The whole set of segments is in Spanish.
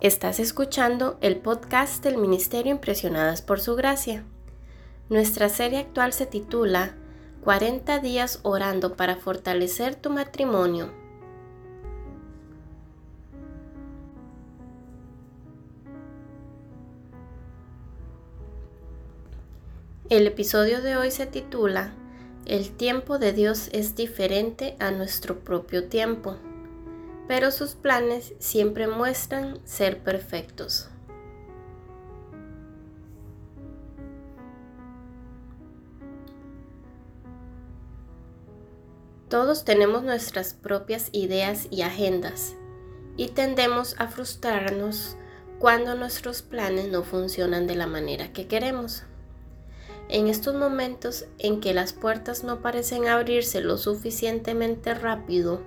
Estás escuchando el podcast del Ministerio Impresionadas por Su Gracia. Nuestra serie actual se titula 40 días orando para fortalecer tu matrimonio. El episodio de hoy se titula El tiempo de Dios es diferente a nuestro propio tiempo pero sus planes siempre muestran ser perfectos. Todos tenemos nuestras propias ideas y agendas y tendemos a frustrarnos cuando nuestros planes no funcionan de la manera que queremos. En estos momentos en que las puertas no parecen abrirse lo suficientemente rápido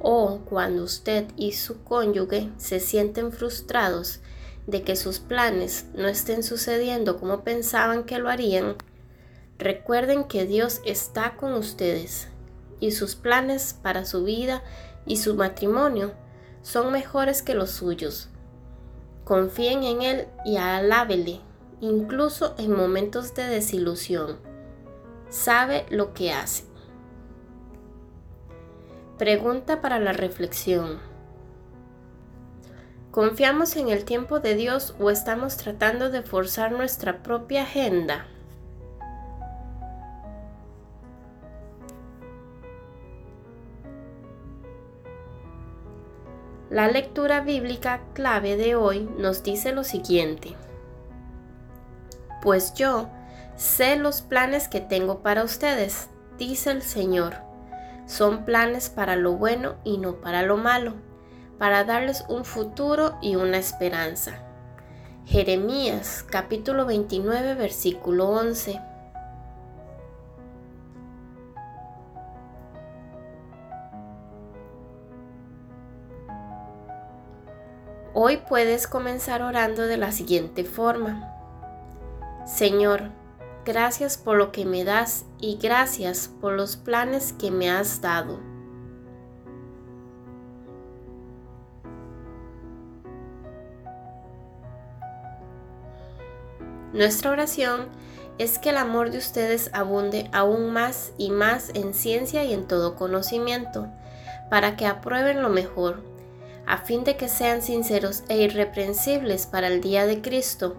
o cuando usted y su cónyuge se sienten frustrados de que sus planes no estén sucediendo como pensaban que lo harían, recuerden que Dios está con ustedes y sus planes para su vida y su matrimonio son mejores que los suyos. Confíen en Él y alábele, incluso en momentos de desilusión. Sabe lo que hace. Pregunta para la reflexión. ¿Confiamos en el tiempo de Dios o estamos tratando de forzar nuestra propia agenda? La lectura bíblica clave de hoy nos dice lo siguiente. Pues yo sé los planes que tengo para ustedes, dice el Señor son planes para lo bueno y no para lo malo, para darles un futuro y una esperanza. Jeremías capítulo 29 versículo 11. Hoy puedes comenzar orando de la siguiente forma. Señor, Gracias por lo que me das y gracias por los planes que me has dado. Nuestra oración es que el amor de ustedes abunde aún más y más en ciencia y en todo conocimiento, para que aprueben lo mejor, a fin de que sean sinceros e irreprensibles para el día de Cristo,